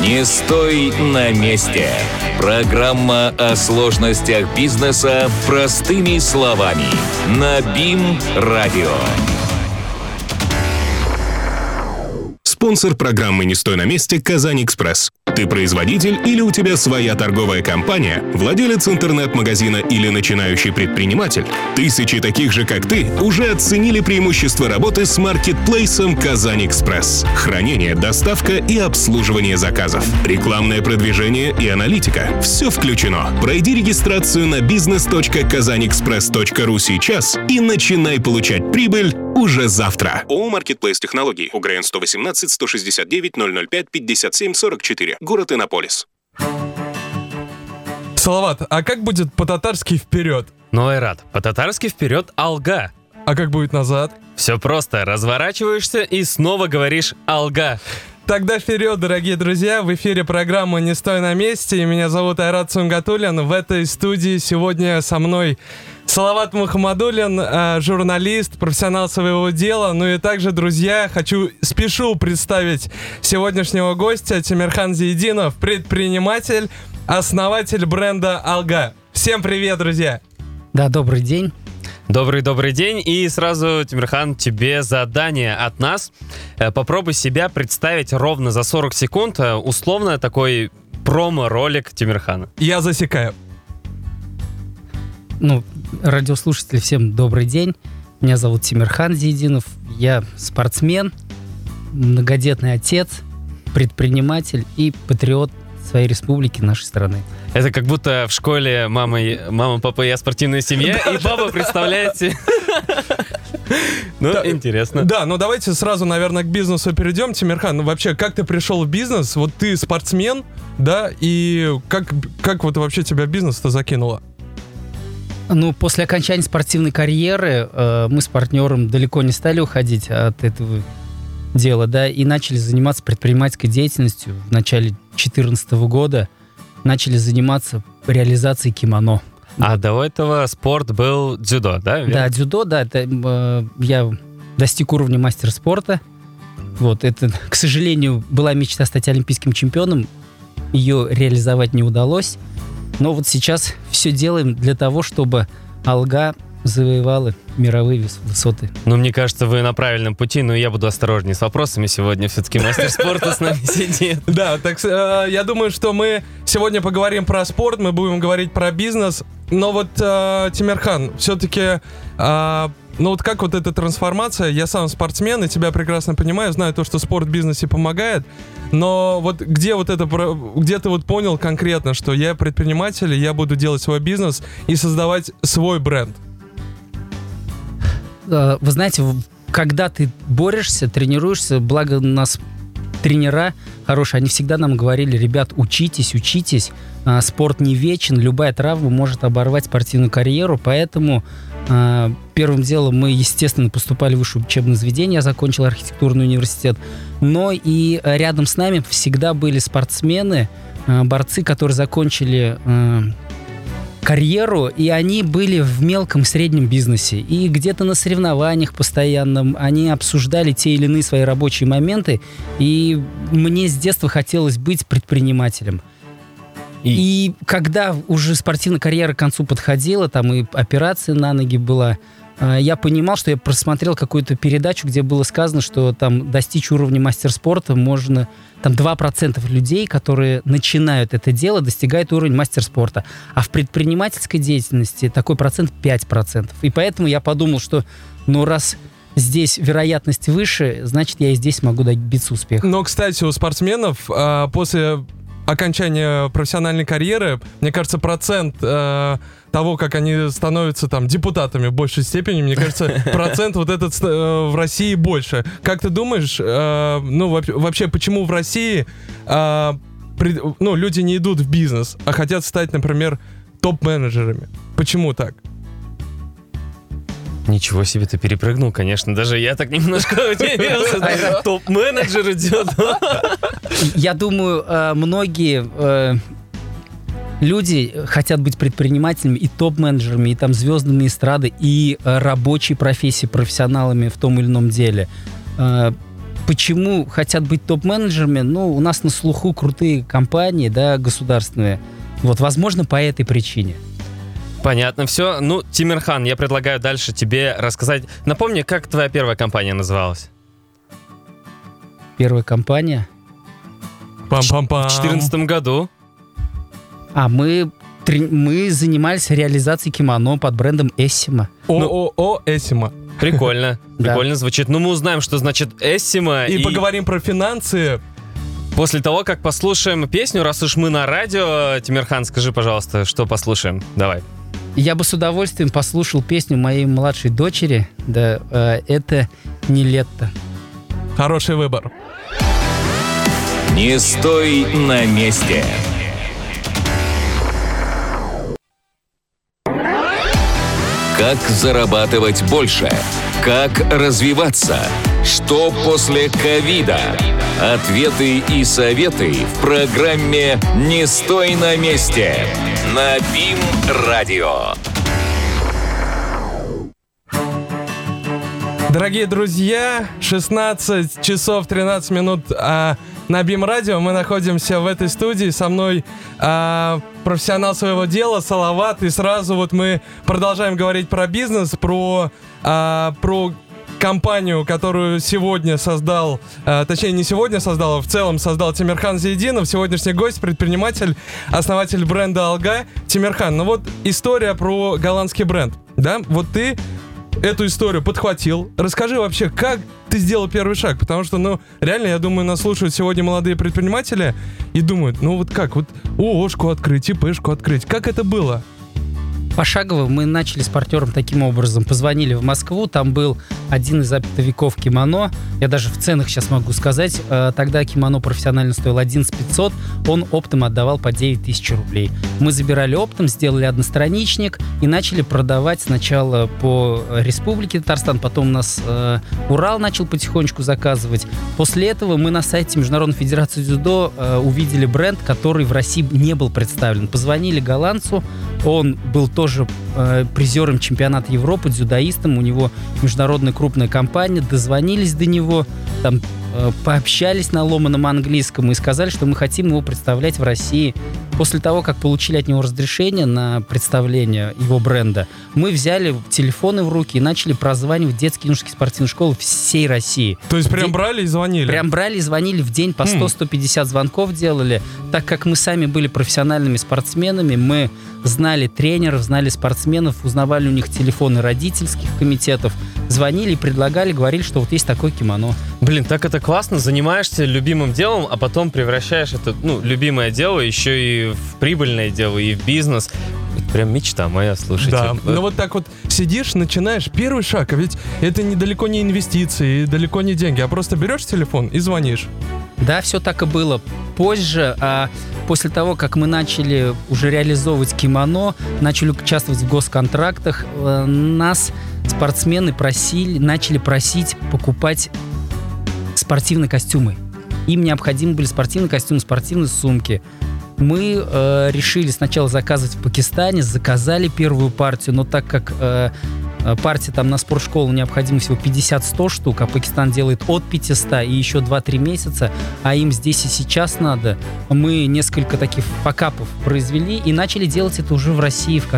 Не стой на месте. Программа о сложностях бизнеса простыми словами. На БИМ-радио. Спонсор программы «Не стой на месте» «Казань-Экспресс». Ты производитель или у тебя своя торговая компания, владелец интернет-магазина или начинающий предприниматель? Тысячи таких же, как ты, уже оценили преимущества работы с маркетплейсом «Казань-Экспресс». Хранение, доставка и обслуживание заказов. Рекламное продвижение и аналитика. Все включено. Пройди регистрацию на business.kazanexpress.ru сейчас и начинай получать прибыль уже завтра. ООО «Маркетплейс Технологий». УГРН 118 169 005 57 44. Город Иннополис. Салават, а как будет по-татарски вперед? Ну, Айрат, по-татарски вперед алга. А как будет назад? Все просто, разворачиваешься и снова говоришь алга. Тогда вперед, дорогие друзья! В эфире программа «Не стой на месте» и меня зовут Айрат Сунгатулин. В этой студии сегодня со мной Салават Мухаммадулин, э, журналист, профессионал своего дела. Ну и также, друзья, хочу, спешу представить сегодняшнего гостя Тимирхан Зиединов, предприниматель, основатель бренда «Алга». Всем привет, друзья! Да, добрый день. Добрый-добрый день. И сразу, Тимирхан, тебе задание от нас. Э, Попробуй себя представить ровно за 40 секунд. Э, Условно такой промо-ролик Тимирхана. Я засекаю. Ну, радиослушатели, всем добрый день. Меня зовут Тимирхан Зиединов. Я спортсмен, многодетный отец, предприниматель и патриот своей республики, нашей страны. Это как будто в школе мама, мама папа, я спортивная семья, и папа, представляете? Ну, Да. интересно. Да, ну давайте сразу, наверное, к бизнесу перейдем. Тимирхан, ну вообще, как ты пришел в бизнес? Вот ты спортсмен, да, и как, как вот вообще тебя бизнес-то закинуло? Ну, после окончания спортивной карьеры э, мы с партнером далеко не стали уходить от этого дела, да, и начали заниматься предпринимательской деятельностью в начале 2014 года. Начали заниматься реализацией кимоно. А до этого спорт был дзюдо, да? верно? Да, дзюдо, да, это э, я достиг уровня мастера спорта. Вот, это, к сожалению, была мечта стать олимпийским чемпионом. Ее реализовать не удалось. Но вот сейчас все делаем для того, чтобы Алга завоевала мировые выс- высоты. Ну, мне кажется, вы на правильном пути, но я буду осторожнее с вопросами сегодня. Все-таки мастер спорта с нами сидит. Да, так э, я думаю, что мы сегодня поговорим про спорт, мы будем говорить про бизнес. Но вот, э, Тимирхан, все-таки, э, ну вот как вот эта трансформация, я сам спортсмен, и тебя прекрасно понимаю, знаю то, что спорт в бизнесе помогает, но вот где вот это, про- где ты вот понял конкретно, что я предприниматель, и я буду делать свой бизнес и создавать свой бренд? Э, Вы знаете, когда ты борешься, тренируешься, благо у нас тренера хорошие, они всегда нам говорили, ребят, учитесь, учитесь, а, спорт не вечен, любая травма может оборвать спортивную карьеру, поэтому а, первым делом мы, естественно, поступали в высшее учебное заведение, я закончил архитектурный университет, но и рядом с нами всегда были спортсмены, борцы, которые закончили карьеру, и они были в мелком среднем бизнесе. И где-то на соревнованиях постоянно они обсуждали те или иные свои рабочие моменты. И мне с детства хотелось быть предпринимателем. И, когда уже спортивная карьера к концу подходила, там и операция на ноги была, я понимал, что я просмотрел какую-то передачу, где было сказано, что там достичь уровня мастер спорта можно... Там 2% людей, которые начинают это дело, достигают уровень мастер спорта. А в предпринимательской деятельности такой процент 5%. И поэтому я подумал, что ну раз здесь вероятность выше, значит я и здесь могу добиться успеха. Но, кстати, у спортсменов а, после окончания профессиональной карьеры, мне кажется, процент э, того, как они становятся там депутатами в большей степени, мне кажется, процент вот этот э, в России больше. Как ты думаешь, э, ну вообще- почему в России э, пред- ну, люди не идут в бизнес, а хотят стать, например, топ-менеджерами? Почему так? Ничего себе, ты перепрыгнул, конечно. Даже я так немножко удивился. Топ-менеджер идет. Я думаю, э, многие э, люди хотят быть предпринимателями и топ-менеджерами, и там звездами эстрады, и э, рабочей профессии, профессионалами в том или ином деле. Почему хотят быть топ-менеджерами? Ну, у нас на слуху крутые компании, да, государственные. Вот, возможно, по этой причине. Понятно все. Ну, Тимирхан, я предлагаю дальше тебе рассказать. Напомни, как твоя первая компания называлась? Первая компания. Пам-пам-пам. В 2014 году. А мы, мы занимались реализацией кимоно под брендом Эссима. ООО Эсима. Прикольно. Прикольно звучит. Ну, мы узнаем, что значит Эссима. И поговорим про финансы. После того, как послушаем песню, раз уж мы на радио, Тимирхан, скажи, пожалуйста, что послушаем. Давай. Я бы с удовольствием послушал песню моей младшей дочери. Да, э, это не лето. Хороший выбор. Не стой на месте. Как зарабатывать больше? Как развиваться? Что после ковида? Ответы и советы в программе «Не стой на месте» на БИМ-радио. Дорогие друзья, 16 часов 13 минут а, на БИМ Радио. Мы находимся в этой студии. Со мной а, профессионал своего дела, Салават. И сразу вот мы продолжаем говорить про бизнес, про, а, про компанию, которую сегодня создал, а, точнее не сегодня создал, а в целом создал Тимирхан Зейдинов. Сегодняшний гость, предприниматель, основатель бренда Алга. Тимирхан, ну вот история про голландский бренд. Да, вот ты эту историю подхватил. Расскажи вообще, как ты сделал первый шаг? Потому что, ну, реально, я думаю, нас слушают сегодня молодые предприниматели и думают, ну вот как, вот ООшку открыть, ИПшку открыть. Как это было? Пошагово мы начали с партнером таким образом. Позвонили в Москву, там был один из оптовиков кимоно. Я даже в ценах сейчас могу сказать. Э, Тогда кимоно профессионально стоил 11 500, он оптом отдавал по 9 тысяч рублей. Мы забирали оптом, сделали одностраничник и начали продавать сначала по республике Татарстан, потом у нас э, Урал начал потихонечку заказывать. После этого мы на сайте Международной Федерации дзюдо э, увидели бренд, который в России не был представлен. Позвонили голландцу, он был тоже э, призером чемпионата Европы, дзюдоистом, у него международная крупная компания, дозвонились до него, там э, пообщались на ломаном английском и сказали, что мы хотим его представлять в России. После того, как получили от него разрешение на представление его бренда, мы взяли телефоны в руки и начали прозванивать детские юношеские спортивные школы всей России. То есть прям День- брали и звонили? Прям брали и звонили в день по Хм. 100-150 звонков делали. Так как мы сами были профессиональными спортсменами, мы знали тренеров, знали спортсменов, узнавали у них телефоны родительских комитетов, звонили предлагали, говорили, что вот есть такое кимоно. Блин, так это классно. Занимаешься любимым делом, а потом превращаешь это, ну, любимое дело еще и в прибыльное дело, и в бизнес. Это прям мечта моя, слушайте. Да, ну вот так вот сидишь, начинаешь первый шаг, а ведь это недалеко не инвестиции, и далеко не деньги, а просто берешь телефон и звонишь. Да, все так и было. Позже, а после того, как мы начали уже реализовывать кимоно, начали участвовать в госконтрактах, э, нас спортсмены просили, начали просить покупать спортивные костюмы. Им необходимы были спортивные костюмы, спортивные сумки. Мы э, решили сначала заказывать в Пакистане, заказали первую партию, но так как э, э, партия там на спортшколу необходимо всего 50-100 штук, а Пакистан делает от 500 и еще 2-3 месяца, а им здесь и сейчас надо, мы несколько таких факапов произвели и начали делать это уже в России, в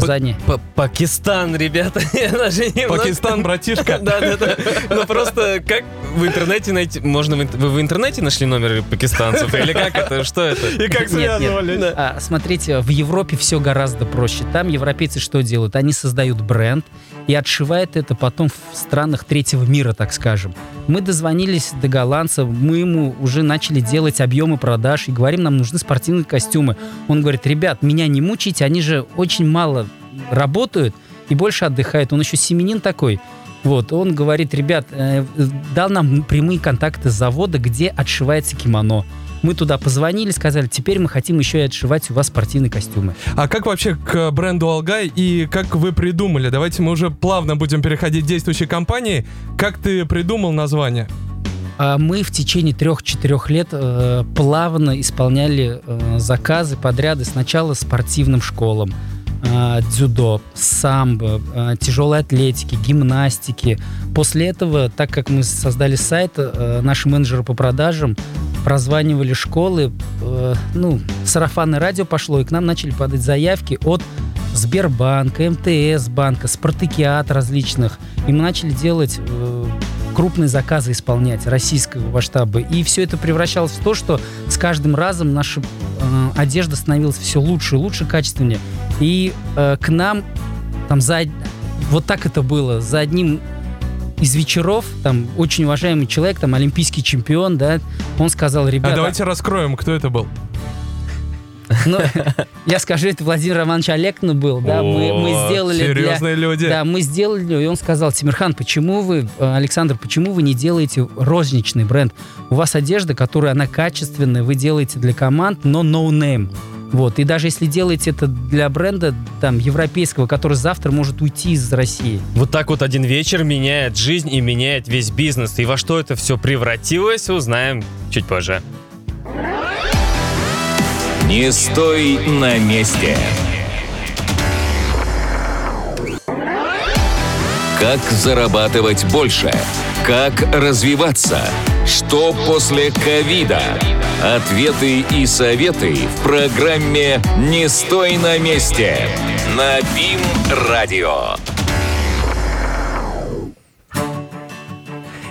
Казани. П- Пакистан, ребята, я даже не Пакистан, братишка. Да, да, да. Ну просто как в интернете найти? Можно вы в интернете нашли номеры пакистанцев? Или как это? Что это? И как Нет, нет. связывались? А, смотрите, в Европе все гораздо проще. Там европейцы что делают? Они создают бренд и отшивают это потом в странах третьего мира, так скажем. Мы дозвонились до голландца, мы ему уже начали делать объемы продаж и говорим, нам нужны спортивные костюмы. Он говорит, ребят, меня не мучайте, они же очень мало работают и больше отдыхают. Он еще семенин такой. Вот, он говорит, ребят, э, дал нам прямые контакты завода, где отшивается кимоно. Мы туда позвонили, сказали, теперь мы хотим еще и отшивать у вас спортивные костюмы. А как вообще к бренду Алгай и как вы придумали? Давайте мы уже плавно будем переходить к действующей компании. Как ты придумал название? А мы в течение трех-четырех лет э, плавно исполняли э, заказы, подряды сначала спортивным школам. А, дзюдо, самбо, а, тяжелой атлетики, гимнастики. После этого, так как мы создали сайт, а, наши менеджеры по продажам прозванивали школы, э, ну, сарафанное радио пошло, и к нам начали падать заявки от Сбербанка, МТС банка, Спартакиат различных. И мы начали делать э, крупные заказы исполнять российского масштаба. И все это превращалось в то, что с каждым разом наша э, одежда становилась все лучше и лучше, качественнее. И э, к нам там за вот так это было за одним из вечеров, там, очень уважаемый человек, там, олимпийский чемпион, да, он сказал, ребята... А давайте раскроем, кто это был. Ну, я скажу, это Владимир Романович Олекна был, да, мы, мы сделали для- Серьезные люди. Да, мы сделали, и он сказал, Тимирхан, почему вы, э, Александр, почему вы не делаете розничный бренд? У вас одежда, которая, она качественная, вы делаете для команд, но no name. Вот, и даже если делаете это для бренда там европейского, который завтра может уйти из России. Вот так вот один вечер меняет жизнь и меняет весь бизнес. И во что это все превратилось, узнаем чуть позже. Не стой на месте. Как зарабатывать больше? Как развиваться? Что после ковида? Ответы и советы в программе «Не стой на месте» на БИМ-радио.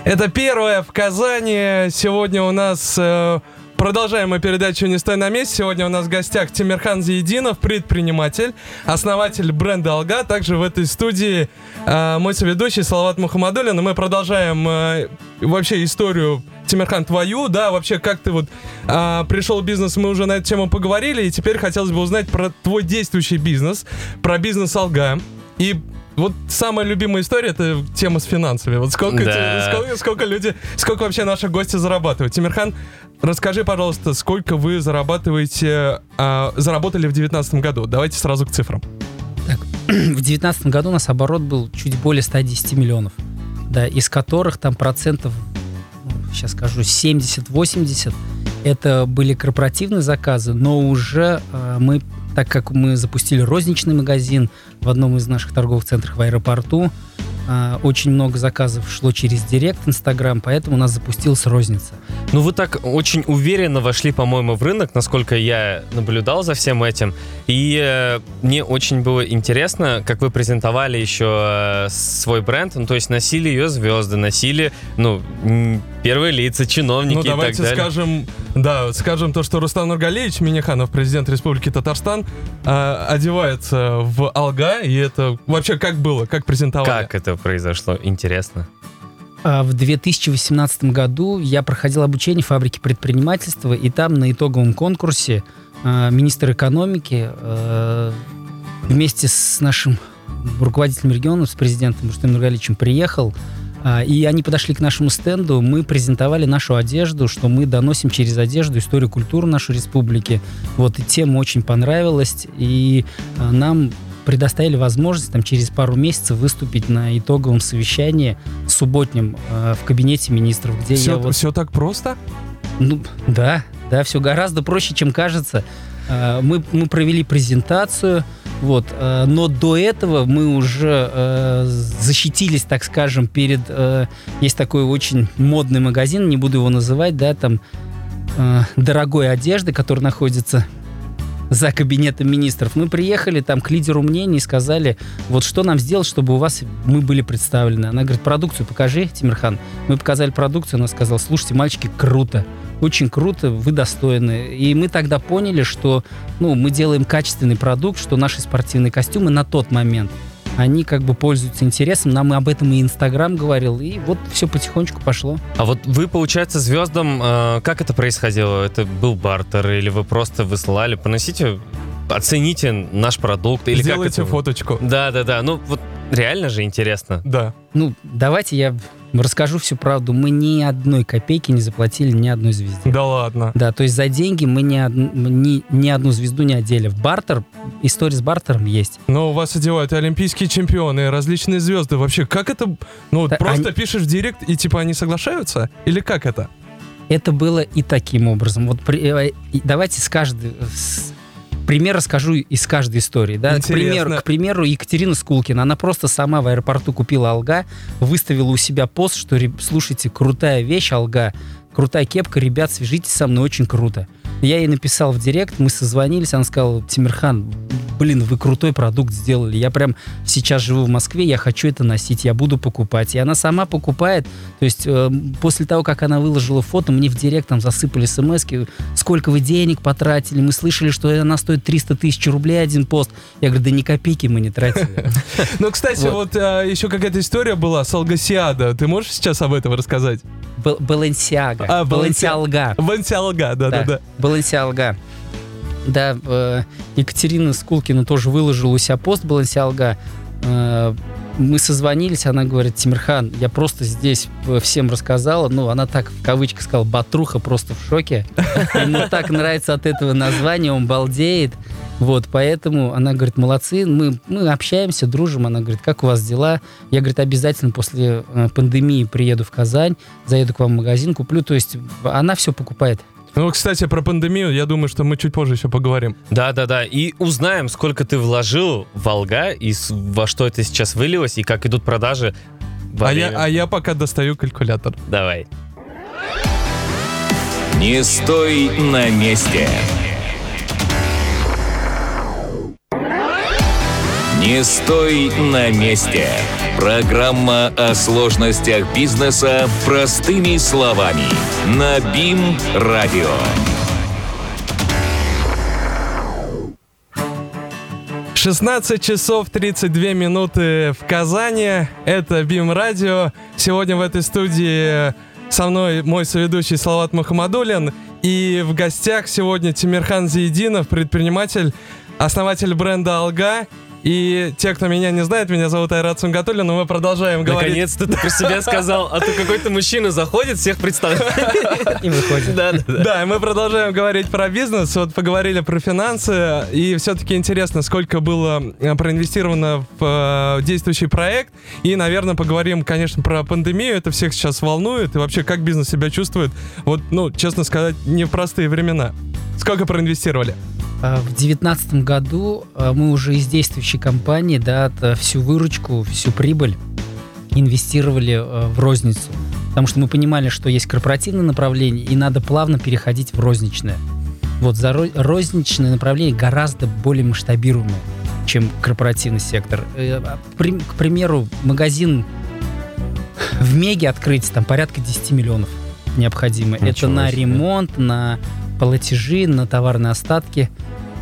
Это первое в Казани. Сегодня у нас э, продолжаем мы передачу «Не стой на месте». Сегодня у нас в гостях Тимирхан Зиединов, предприниматель, основатель бренда «Алга». Также в этой студии э, мой соведущий Салават Мухаммадулин. И мы продолжаем э, вообще историю Тимирхан, твою, да, вообще, как ты вот а, пришел в бизнес, мы уже на эту тему поговорили, и теперь хотелось бы узнать про твой действующий бизнес, про бизнес Алга. И вот самая любимая история это тема с финансами. Вот сколько, Да. сколько, сколько люди, сколько вообще наши гости зарабатывают. Тимирхан, расскажи, пожалуйста, сколько вы зарабатываете, а, заработали в 2019 году? Давайте сразу к цифрам. В 2019 году у нас оборот был чуть более 110 миллионов, да, из которых там процентов, ну, сейчас скажу, 70-80 это были корпоративные заказы, но уже э, мы, так как мы запустили розничный магазин в одном из наших торговых центров в аэропорту, э, очень много заказов шло через Директ, Инстаграм, поэтому у нас запустилась розница. Ну, вы так очень уверенно вошли, по-моему, в рынок, насколько я наблюдал за всем этим. И э, мне очень было интересно, как вы презентовали еще э, свой бренд. Ну, то есть носили ее звезды, носили, ну, первые лица, чиновники ну, и так давайте далее. скажем, да, скажем то, что Рустам Нургалиевич Миниханов, президент Республики Татарстан, а, одевается в Алга, и это вообще как было, как презентовали? Как это произошло? Интересно. А В 2018 году я проходил обучение в фабрике предпринимательства, и там на итоговом конкурсе а, министр экономики а, вместе с нашим руководителем региона, с президентом Рустем Нургаличем приехал, и они подошли к нашему стенду, мы презентовали нашу одежду, что мы доносим через одежду историю культуры нашей республики. Вот, и тема очень понравилась, и нам предоставили возможность там, через пару месяцев выступить на итоговом совещании субботнем э, в кабинете министров, где все, я вот... все так просто? Ну, да, да, все гораздо проще, чем кажется. Э, Мы, мы провели презентацию, вот, э, но до этого мы уже э, защитились, так скажем, перед... э, Есть такой очень модный магазин, не буду его называть, да, там э, дорогой одежды, который находится за кабинетом министров. Мы приехали там к лидеру мнений и сказали, вот что нам сделать, чтобы у вас мы были представлены. Она говорит, продукцию покажи, Тимирхан. Мы показали продукцию, она сказала, слушайте, мальчики, круто. Очень круто, вы достойны. И мы тогда поняли, что ну, мы делаем качественный продукт, что наши спортивные костюмы на тот момент, они как бы пользуются интересом. Нам и об этом и Инстаграм говорил. И вот все потихонечку пошло. А вот вы, получается, звездам, э, как это происходило? Это был бартер или вы просто выслали? Поносите, оцените наш продукт или Сделайте как это? фоточку. Да, да, да. Ну вот реально же интересно. Да. Ну, давайте я расскажу всю правду. Мы ни одной копейки не заплатили ни одной звезде. Да ладно. Да, то есть за деньги мы ни, од- ни, ни одну звезду не одели. В бартер, история с бартером есть. Но у вас одевают олимпийские чемпионы, различные звезды. Вообще, как это? Ну, Да, просто они- пишешь в директ, и типа они соглашаются? Или как это? Это было и таким образом. Вот при- э, давайте с каждой... с- пример расскажу из каждой истории. Да? К, примеру, к примеру, Екатерина Скулкина, она просто сама в аэропорту купила алга, выставила у себя пост, что, «Реб- слушайте, крутая вещь алга, крутая кепка, ребят, свяжитесь со мной, очень круто. Я ей написал в директ, мы созвонились, она сказала, Тимирхан, блин, вы крутой продукт сделали, я прям сейчас живу в Москве, я хочу это носить, я буду покупать. И она сама покупает, то есть э, после того, как она выложила фото, мне в директ там засыпали смс сколько вы денег потратили, мы слышали, что она стоит 300 тысяч рублей один пост. Я говорю, да ни копейки мы не тратили. Ну, кстати, вот, а, еще какая-то история была с Алгасиада. Ты можешь сейчас об этом рассказать? Бал- Баленсиага. А, Баленси- Баленсиалга. Бансиалга, да-да-да. Балансиалга. Да, э, Екатерина Скулкина тоже выложила у себя пост Балансиалга. Э, мы созвонились, она говорит, Тимирхан, я просто здесь э, всем рассказала. Ну, она так, в кавычках сказала, Батруха просто в шоке. Ему так нравится от этого названия, он балдеет. Вот, поэтому она говорит, молодцы, мы, мы общаемся, дружим. Она говорит, как у вас дела? Я, говорит, обязательно после пандемии приеду в Казань, заеду к вам в магазин, куплю. То есть она все покупает. Ну, кстати, про пандемию, я думаю, что мы чуть позже еще поговорим. Да-да-да, и узнаем, сколько ты вложил в Алга, и во что это сейчас вылилось, и как идут продажи. А я, а я пока достаю калькулятор. Давай. Не стой на месте. Не стой на месте. Программа о сложностях бизнеса простыми словами. На БИМ радио. — 16 часов 32 минуты в Казани. Это БИМ Радио. Сегодня в этой студии со мной мой соведущий Салават Мухаммадулин. И в гостях сегодня Тимирхан Зиединов, предприниматель, основатель бренда «Алга». И те, кто меня не знает, меня зовут Айрат Сунгатуллин, но мы продолжаем говорить. Наконец-то ты про себя сказал, а то какой-то мужчина заходит, всех представляет. И выходит. Да-да-да. Да, и мы продолжаем говорить про бизнес. Вот поговорили про финансы. И все-таки интересно, сколько было э, проинвестировано в э, действующий проект. И, наверное, поговорим, конечно, про пандемию. Это всех сейчас волнует. И вообще, как бизнес себя чувствует. Вот, ну, честно сказать, непростые времена. Сколько проинвестировали? А, В девятнадцатом году а, мы уже из действующей компании, да, т- всю выручку, всю прибыль инвестировали а, в розницу. Потому что мы понимали, что есть корпоративное направление, и надо плавно переходить в розничное. Вот за ро- розничное направление гораздо более масштабируемое, чем корпоративный сектор. Э, а, К примеру, магазин в Меге открыть там порядка 10 миллионов необходимо. Это Ничего на себе. ремонт, на платежи, на товарные остатки.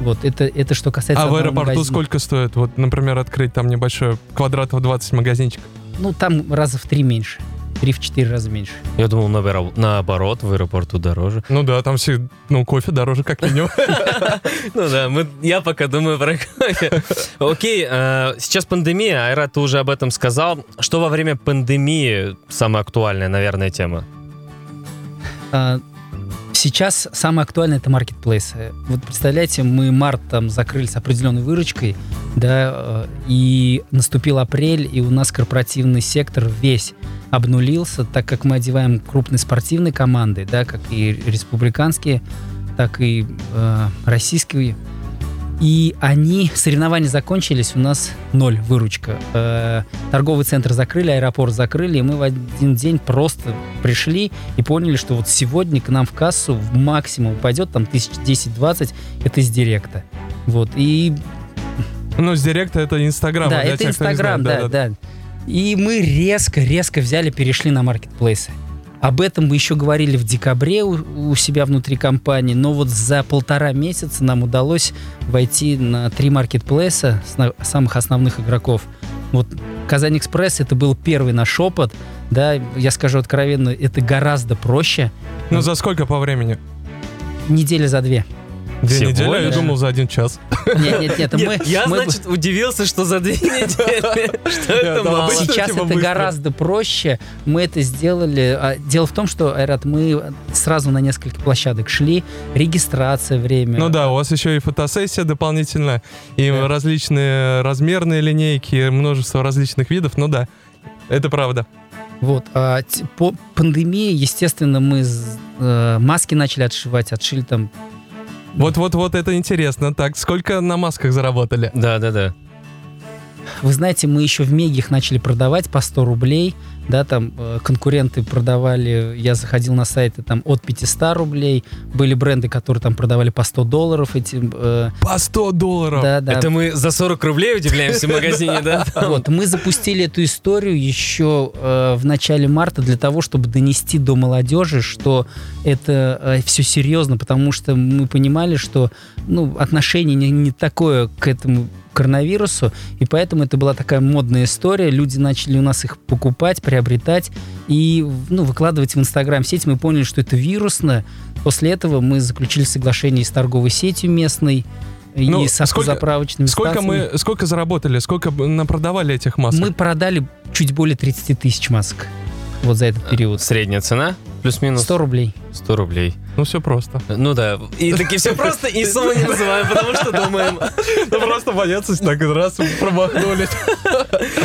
Вот это, это что касается а в аэропорту магазина. сколько стоит? Вот, например, открыть там небольшой квадратов 20 магазинчик. Ну, там раза в три меньше. Три в четыре раза меньше. Я думал, наоборо- наоборот, в аэропорту дороже. Ну да, там все, ну, кофе дороже как минимум. Ну да, мы, я пока думаю про кофе. Окей, э, сейчас пандемия, Айрат, ты уже об этом сказал. Что во время пандемии самая актуальная, наверное, тема? Сейчас самое актуальное это маркетплейсы. Вот представляете, мы март там закрыли с определенной выручкой, да, э, и наступил апрель, и у нас корпоративный сектор весь обнулился, так как мы одеваем крупные спортивные команды, да, как и республиканские, так и э, российские. И они, соревнования закончились, у нас ноль выручка. Э, торговый центр закрыли, аэропорт закрыли, и мы в один день просто пришли и поняли, что вот сегодня к нам в кассу в максимум упадет там тысяч 10-20, это из директа. Вот, и Ну, с директа это Инстаграм. да, это Инстаграм, знает. да, да, И мы резко-резко взяли, перешли на маркетплейсы. Об этом мы еще говорили в декабре у, у себя внутри компании, но вот за полтора месяца нам удалось войти на три маркетплейса самых основных игроков. Вот Казань Экспресс это был первый наш опыт, да, я скажу откровенно, это гораздо проще. Ну, за сколько по времени? Недели за две. Две Всего недели, а я думал, за один час. Нет, нет, нет, мы, я, мы- значит, удивился, что за две недели. Что это мало. Сейчас типа это гораздо проще. Мы это сделали. А, Дело в том, что, Айрат, мы сразу на несколько площадок шли. Регистрация, время. Ну да, у вас еще и фотосессия дополнительная, и различные размерные линейки, множество различных видов, ну да, это правда. Вот. А, по пандемии, естественно, мы э, маски начали отшивать, отшили там Вот-вот-вот это интересно. Так, сколько на масках заработали? Да, да, да. Вы знаете, мы еще в Меге их начали продавать по 100 рублей. Да, там э, конкуренты продавали, я заходил на сайты там от 500 рублей. Были бренды, которые там продавали по 100 долларов эти. э, По 100 долларов. да, да. Это мы за 40 рублей удивляемся в магазине, да? Вот, мы запустили эту историю еще э, в начале марта для того, чтобы донести до молодежи, что это все серьезно, потому что мы понимали, что ну, отношение не, не такое к этому коронавирусу, и поэтому это была такая модная история. Люди начали у нас их покупать, приобретать и ну, выкладывать в Инстаграм сеть. Мы поняли, что это вирусно. После этого мы заключили соглашение с торговой сетью местной Ну, и с сколько- автозаправочными Сколько станциями. мы, сколько заработали? Сколько б- напродавали этих масок? Мы продали чуть более 30 тысяч масок вот за этот период. Средняя цена плюс-минус 100 рублей. 100 рублей. Ну все просто. Ну да. И таки все просто, и сумму не называем, потому что думаем. Ну просто боятся так раз промахнулись.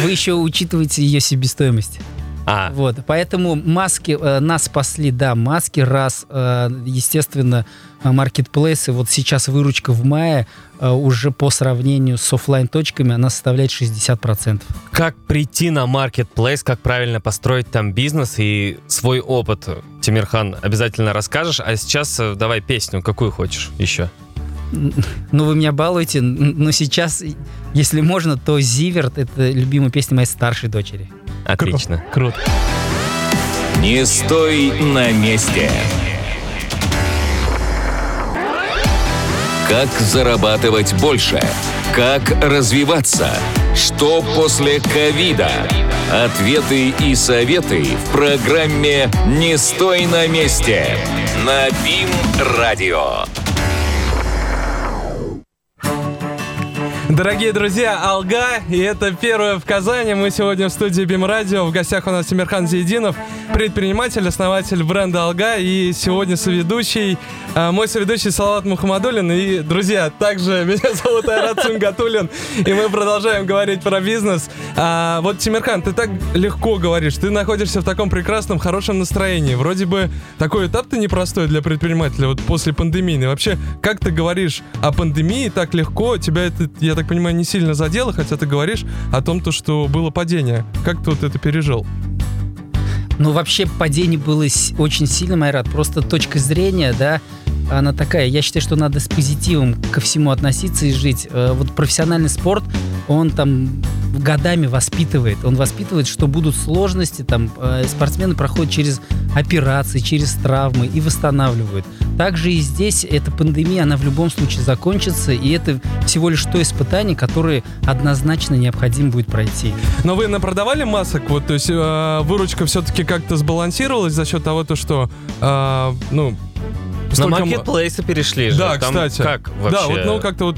Вы еще учитываете ее себестоимость. А, Вот, поэтому маски э, нас спасли, да, маски раз, э, естественно, э, маркетплейсы. Вот сейчас выручка в мае э, уже по сравнению с оффлайн точками она составляет 60%. как прийти на маркетплейс, как правильно построить там бизнес и свой опыт, Тимирхан, обязательно расскажешь. А сейчас э, давай песню, какую хочешь еще. Ну, вы меня балуете, но сейчас, если можно, то Зиверт — это любимая песня моей старшей дочери. Отлично. Круто. Не стой на месте. Как зарабатывать больше? Как развиваться? Что после ковида? Ответы и советы в программе «Не стой на месте» на БИМ-радио. Дорогие друзья, Алга, и это первое в Казани. Мы сегодня в студии Бим Радио. В гостях у нас Тимирхан Зиединов, предприниматель, основатель бренда Алга. И сегодня соведущий, э, мой соведущий Салават Мухаммадулин. И, друзья, также меня зовут Айрат Сунгатулин. И мы продолжаем говорить про бизнес. А, вот, Тимирхан, ты так легко говоришь. Ты находишься в таком прекрасном, хорошем настроении. Вроде бы такой этап-то непростой для предпринимателя, вот после пандемии. Вообще, как ты говоришь о пандемии так легко? Тебя это, я так понимаю, не сильно задело, хотя ты говоришь о том, то, что было падение. Как ты вот это пережил? Ну, вообще, падение было очень сильно, Майрат. Просто точка зрения, да, она такая. Я считаю, что надо с позитивом ко всему относиться и жить. Э, Вот профессиональный спорт, он там годами воспитывает. Он воспитывает, что будут сложности, там э, спортсмены проходят через операции, через травмы и восстанавливают. Также и здесь эта пандемия, она в любом случае закончится, и это всего лишь то испытание, которое однозначно необходимо будет пройти. Но вы напродавали масок, вот, то есть э, выручка все-таки как-то сбалансировалась за счет того, то, что, э, ну, На маркетплейсы перешли же. Да, Там кстати. Как вообще? Да, вот, ну, как-то вот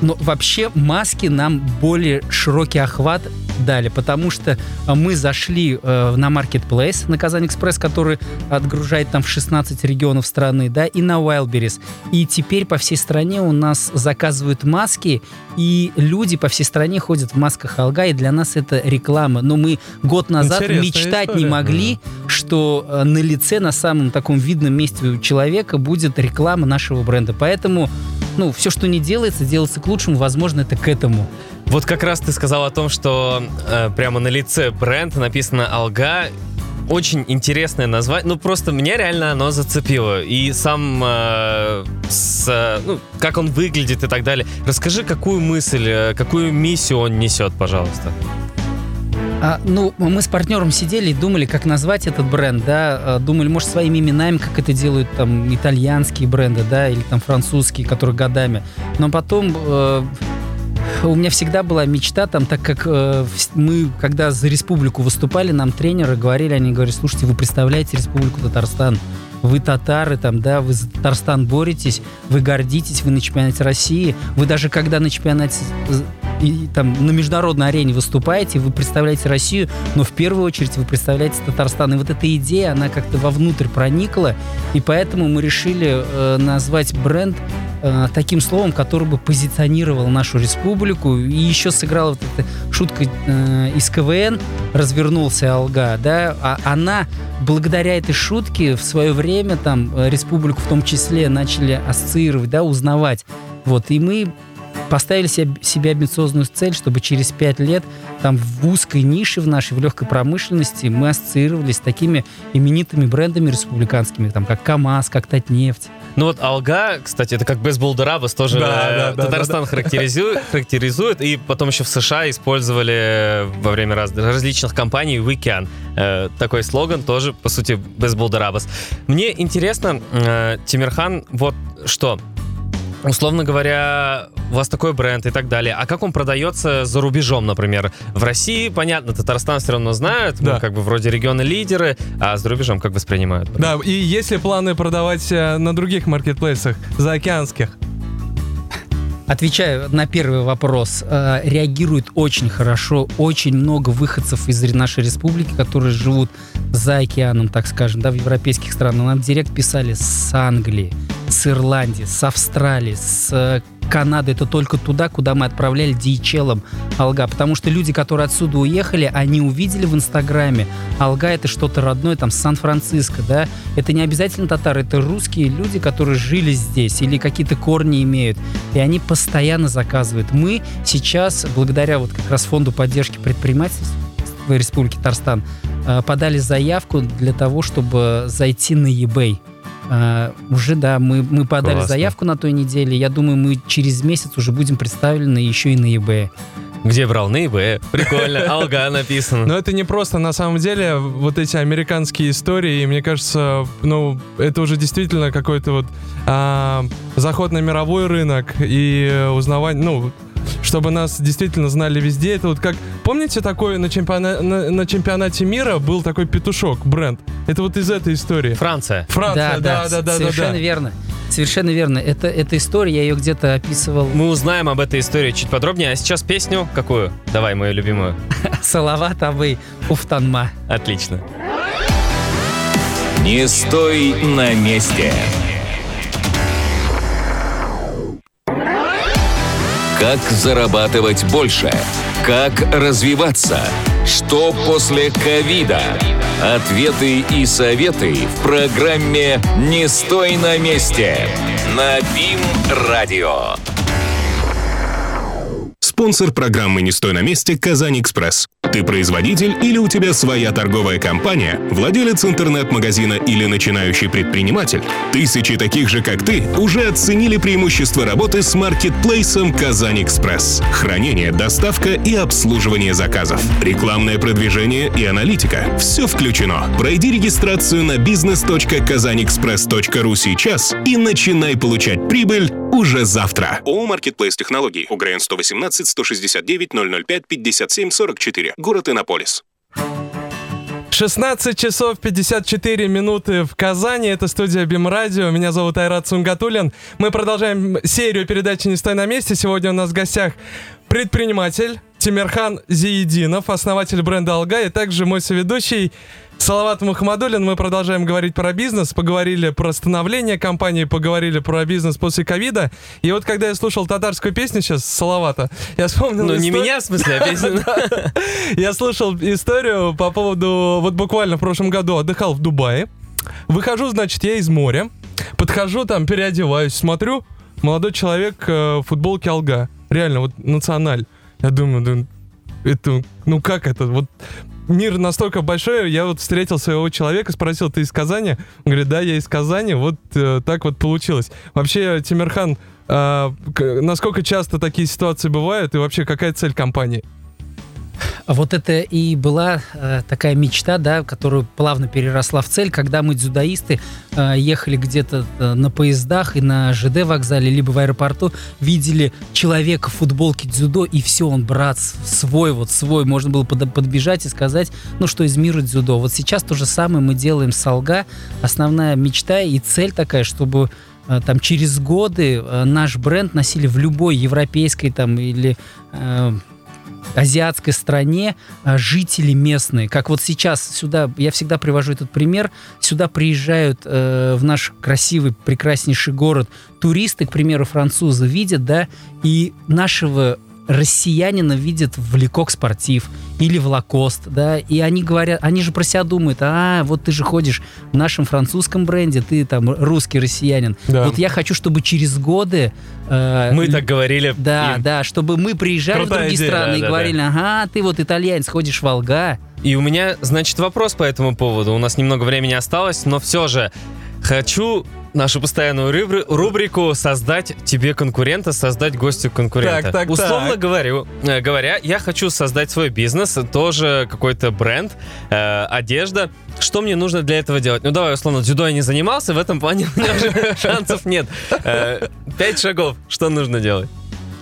Но вообще маски нам более широкий охват дали, потому что э, мы зашли э, на Marketplace, на Казань Экспресс, который отгружает там в 16 регионов страны, да, и на Wildberries. И теперь по всей стране у нас заказывают маски, и люди по всей стране ходят в масках Алга, и для нас это реклама. Но мы год назад Интересная мечтать не история. могли, что э, на лице, на самом таком видном месте у человека будет реклама нашего бренда. Поэтому, ну, все, что не делается, делается к лучшему, возможно, это к этому. Вот как раз ты сказал о том, что э, прямо на лице бренд написано «Алга». Очень интересное название. Ну, просто меня реально оно зацепило. И сам, э, с, э, ну, как он выглядит и так далее. Расскажи, какую мысль, э, какую миссию он несет, пожалуйста. А, ну, мы с партнером сидели и думали, как назвать этот бренд, да, А, думали, может, своими именами, как это делают там итальянские бренды, да, или там французские, которые годами. Но потом э, у меня всегда была мечта, там, так как э, мы, когда за республику выступали, нам тренеры говорили, они говорят, слушайте, вы представляете Республику Татарстан, вы татары, там, да, вы за Татарстан боретесь, вы гордитесь, вы на чемпионате России, вы даже когда на чемпионате и, там на международной арене выступаете, вы представляете Россию, но в первую очередь вы представляете Татарстан. И вот эта идея, она как-то вовнутрь проникла, и поэтому мы решили э, назвать бренд э, таким словом, который бы позиционировал нашу республику. И еще сыграла вот эта шутка э, из КВН, развернулся Алга, да, а она благодаря этой шутке в свое время там э, республику в том числе начали ассоциировать, да, узнавать. Вот, и мы поставили себе, себе амбициозную цель, чтобы через пять лет там в узкой нише в нашей, в легкой промышленности мы ассоциировались с такими именитыми брендами республиканскими, там как КАМАЗ, как Татнефть. Ну вот Алга, кстати, это как бейсбол Дорабас тоже Да, э, да, Татарстан да, характеризует, характеризует, и потом еще в США использовали во время раз- различных кампаний Weekend. Э, такой слоган тоже, по сути, бейсбол Дорабас. Мне интересно, э, Тимирхан, вот что, Условно говоря, у вас такой бренд и так далее. А как он продается за рубежом, например? В России, понятно, Татарстан все равно знают, мы Да. как бы вроде регионы лидеры, а за рубежом как воспринимают? Да, и есть ли планы продавать э, на других маркетплейсах, заокеанских? Отвечаю на первый вопрос. Э, реагирует очень хорошо. Очень много выходцев из нашей республики, которые живут за океаном, так скажем, да, в европейских странах. Нам директ писали с Англии, с Ирландии, с Австралии, с э, Канады. Это только туда, куда мы отправляли DHL Алга. Потому что люди, которые отсюда уехали, они увидели в Инстаграме Алга это что-то родное, там, Сан-Франциско, да. Это не обязательно татары, это русские люди, которые жили здесь или какие-то корни имеют. И они постоянно заказывают. Мы сейчас, благодаря вот как раз фонду поддержки предпринимательства Республики Татарстан, э, подали заявку для того, чтобы зайти на eBay. Э, Уже, да, мы, мы подали Классно. заявку на той неделе. Я думаю, мы через месяц уже будем представлены еще и на eBay. Где брал? На eBay. Прикольно. Алга написано. Но это не просто, на самом деле, вот эти американские истории, и мне кажется, ну, это уже действительно какой-то вот а, заход на мировой рынок и узнавание, ну, чтобы нас действительно знали везде. Это вот как, помните такое на, чемпиона- на, на чемпионате мира был такой петушок, бренд? Это вот из этой истории. Франция. Франция, да, да, да, да, совершенно да. верно. Совершенно верно. Это, эта история, я ее где-то описывал. Мы узнаем об этой истории чуть подробнее. А сейчас песню какую? Давай, мою любимую. Салават Абы Уфтанма. Отлично. Не стой на месте. Как зарабатывать больше? Как развиваться? Что после ковида? Ответы и советы в программе «Не стой на месте» на БИМ-радио. Спонсор программы «Не стой на месте» «Казань Экспресс». Ты производитель или у тебя своя торговая компания, владелец интернет-магазина или начинающий предприниматель? Тысячи таких же, как ты, уже оценили преимущества работы с маркетплейсом «Казань Экспресс». Хранение, доставка и обслуживание заказов. Рекламное продвижение и аналитика. Все включено. Пройди регистрацию на business.kazanexpress.ru сейчас и начинай получать прибыль уже завтра. ООО «Маркетплейс Технологий». УГРН 118 169 005 57 44. Город Иннополис. 16 часов 54 минуты в Казани. Это студия Бим Радио. Меня зовут Айрат Сунгатулин. Мы продолжаем серию передачи «Не стой на месте». Сегодня у нас в гостях предприниматель Тимирхан Зиединов, основатель бренда «Алга», и также мой соведущий Салават Мухаммадулин. Мы продолжаем говорить про бизнес, поговорили про становление компании, поговорили про бизнес после ковида. И вот когда я слушал татарскую песню сейчас Салавата, я вспомнил... Ну, не меня, в смысле, а песню. я слышал историю по поводу... Вот буквально в прошлом году отдыхал в Дубае. Выхожу, значит, я из моря. Подхожу там, переодеваюсь, смотрю, молодой человек э, в футболке Алга. Реально, вот националь. Я думаю, это, ну как это? Вот мир настолько большой, я вот встретил своего человека, спросил, ты из Казани? Он говорит, да, я из Казани, вот э, так вот получилось. Вообще, Тимирхан, к- насколько часто такие ситуации бывают и вообще какая цель компании? Вот это и была э, такая мечта, да, которую плавно переросла в цель, когда мы дзюдоисты э, ехали где-то э, на поездах и на ЖД вокзале, либо в аэропорту, видели человека в футболке дзюдо, и все, он брат свой, вот свой, можно было под- подбежать и сказать, ну что из мира дзюдо. Вот сейчас то же самое мы делаем с Алга. Основная мечта и цель такая, чтобы э, там через годы э, наш бренд носили в любой европейской там или э, азиатской стране а, жители местные. Как вот сейчас сюда, я всегда привожу этот пример, сюда приезжают э, в наш красивый, прекраснейший город туристы, к примеру, французы, видят, да, и нашего россиянина видят в Лекок Спортив или в Лакост, да, и они говорят, они же про себя думают, а, вот ты же ходишь в нашем французском бренде, ты там русский россиянин. Да. Вот я хочу, чтобы через годы... э, Мы так говорили. Да, им. да, чтобы мы приезжали Крутая в другие идея, страны да, и да, говорили, ага, ты вот итальянец, ходишь в Волга. И у меня, значит, вопрос по этому поводу. У нас немного времени осталось, но все же хочу нашу постоянную рубри- рубрику создать тебе конкурента, создать гостю конкурента. Так, так, Условно так. говорю, э, говоря, я хочу создать свой бизнес, тоже какой-то бренд, э, одежда. Что мне нужно для этого делать? Ну давай, условно, дзюдо я не занимался, в этом плане у меня уже шансов нет. Э, Пять шагов, что нужно делать?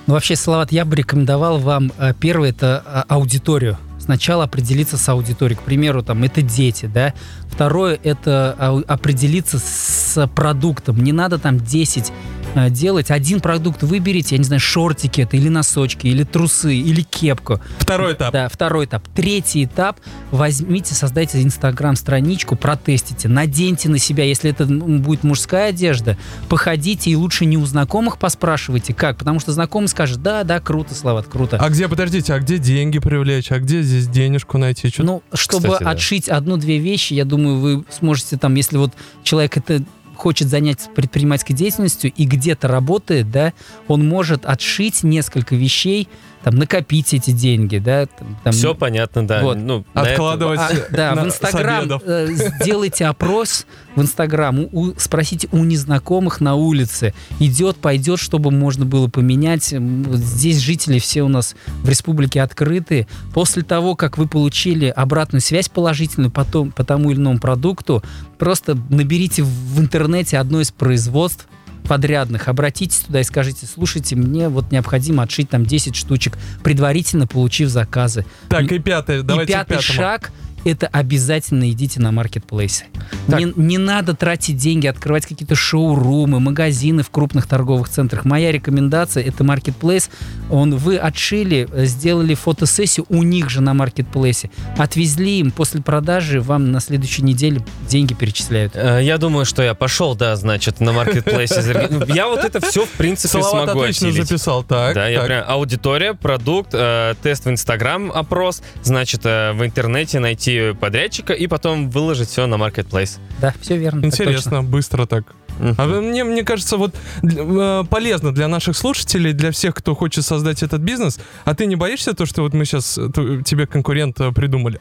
Ну, вообще, Салават, я бы рекомендовал вам, э, первое, это а, аудиторию. Сначала определиться с аудиторией. К примеру, там, это дети, да. Второе, это ау- определиться с продуктом. Не надо там 10 э, делать. Один продукт выберите, я не знаю, шортики это, или носочки, или трусы, или кепку. Второй этап. Да, второй этап. Третий этап. Возьмите, создайте инстаграм-страничку, протестите, наденьте на себя, если это м, будет мужская одежда, походите и лучше не у знакомых поспрашивайте, как, потому что знакомый скажет, да, да, круто, Слават, круто. А где, подождите, а где деньги привлечь? А где здесь денежку найти? Чё- Ну, чтобы Кстати, да. отшить одну-две вещи, я думаю, вы сможете там, если вот человек это хочет заняться предпринимательской деятельностью и где-то работает, да, он может отшить несколько вещей, там, накопить эти деньги, да. там- там- Все понятно, да. Вот. Ну, на это- Откладывать А, да, на- в Инстаграм э, сделайте опрос в Инстаграм, у- у- спросите у незнакомых на улице, идет, пойдет, чтобы можно было поменять. Здесь жители все у нас в республике открыты. После того, как вы получили обратную связь положительную потом, по тому или иному продукту, просто наберите в интернете одно из производств, подрядных, обратитесь туда и скажите, слушайте, мне вот необходимо отшить там 10 штучек, предварительно получив заказы. Так, и пятый, давайте и пятый шаг это обязательно идите на маркетплейсы. Так. Не, не надо тратить деньги, открывать какие-то шоурумы, магазины в крупных торговых центрах. Моя рекомендация это маркетплейс. Он вы отшили, сделали фотосессию у них же на маркетплейсе, отвезли им после продажи, вам на следующей неделе деньги перечисляют. Э, Я думаю, что я пошел, да, значит, на маркетплейсе. Я вот это все, в принципе, смогу отлично записал, так. Да, я прям аудитория, продукт, э, тест в Инстаграм, опрос, значит, э, в интернете найти подрядчика и потом выложить все на маркетплейс. Да, все верно. так точно. Интересно, быстро так. Мгм. А мне, мне кажется, вот э, полезно для наших слушателей, для всех, кто хочет создать этот бизнес. А ты не боишься то, что вот мы сейчас тебе конкурент э, придумали?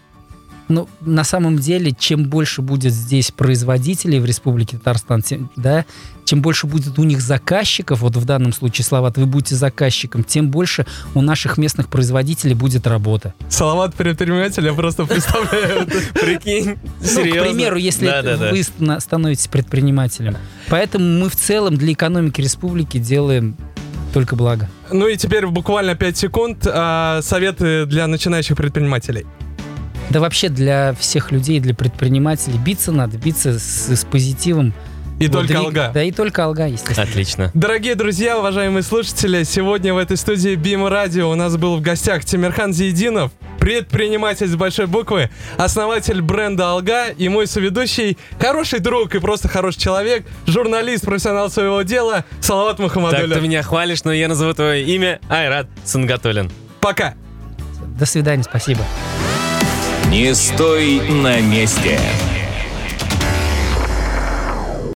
Ну, на самом деле, чем больше будет здесь производителей в Республике Татарстан, тем, да, чем больше будет у них заказчиков, вот в данном случае, Слават, вы будете заказчиком, тем больше у наших местных производителей будет работа. Салават предприниматель, я просто представляю. Прикинь, Ну, серьезно? к примеру, если вы ста- становитесь предпринимателем. Поэтому мы в целом для экономики республики делаем только благо. Ну и теперь буквально 5 секунд а, советы для начинающих предпринимателей. Да вообще для всех людей, для предпринимателей биться надо, биться с, с позитивом. И Вот только алга. Да, и только алга, естественно. Отлично. Дорогие друзья, уважаемые слушатели, сегодня в этой студии Бим Радио у нас был в гостях Тимирхан Зиединов, предприниматель с большой буквы, основатель бренда Алга и мой соведущий, хороший друг и просто хороший человек, журналист, профессионал своего дела Салават Так, ты меня хвалишь, но я назову твое имя Айрат Сангатулин. Пока! До свидания, спасибо. Не стой на месте.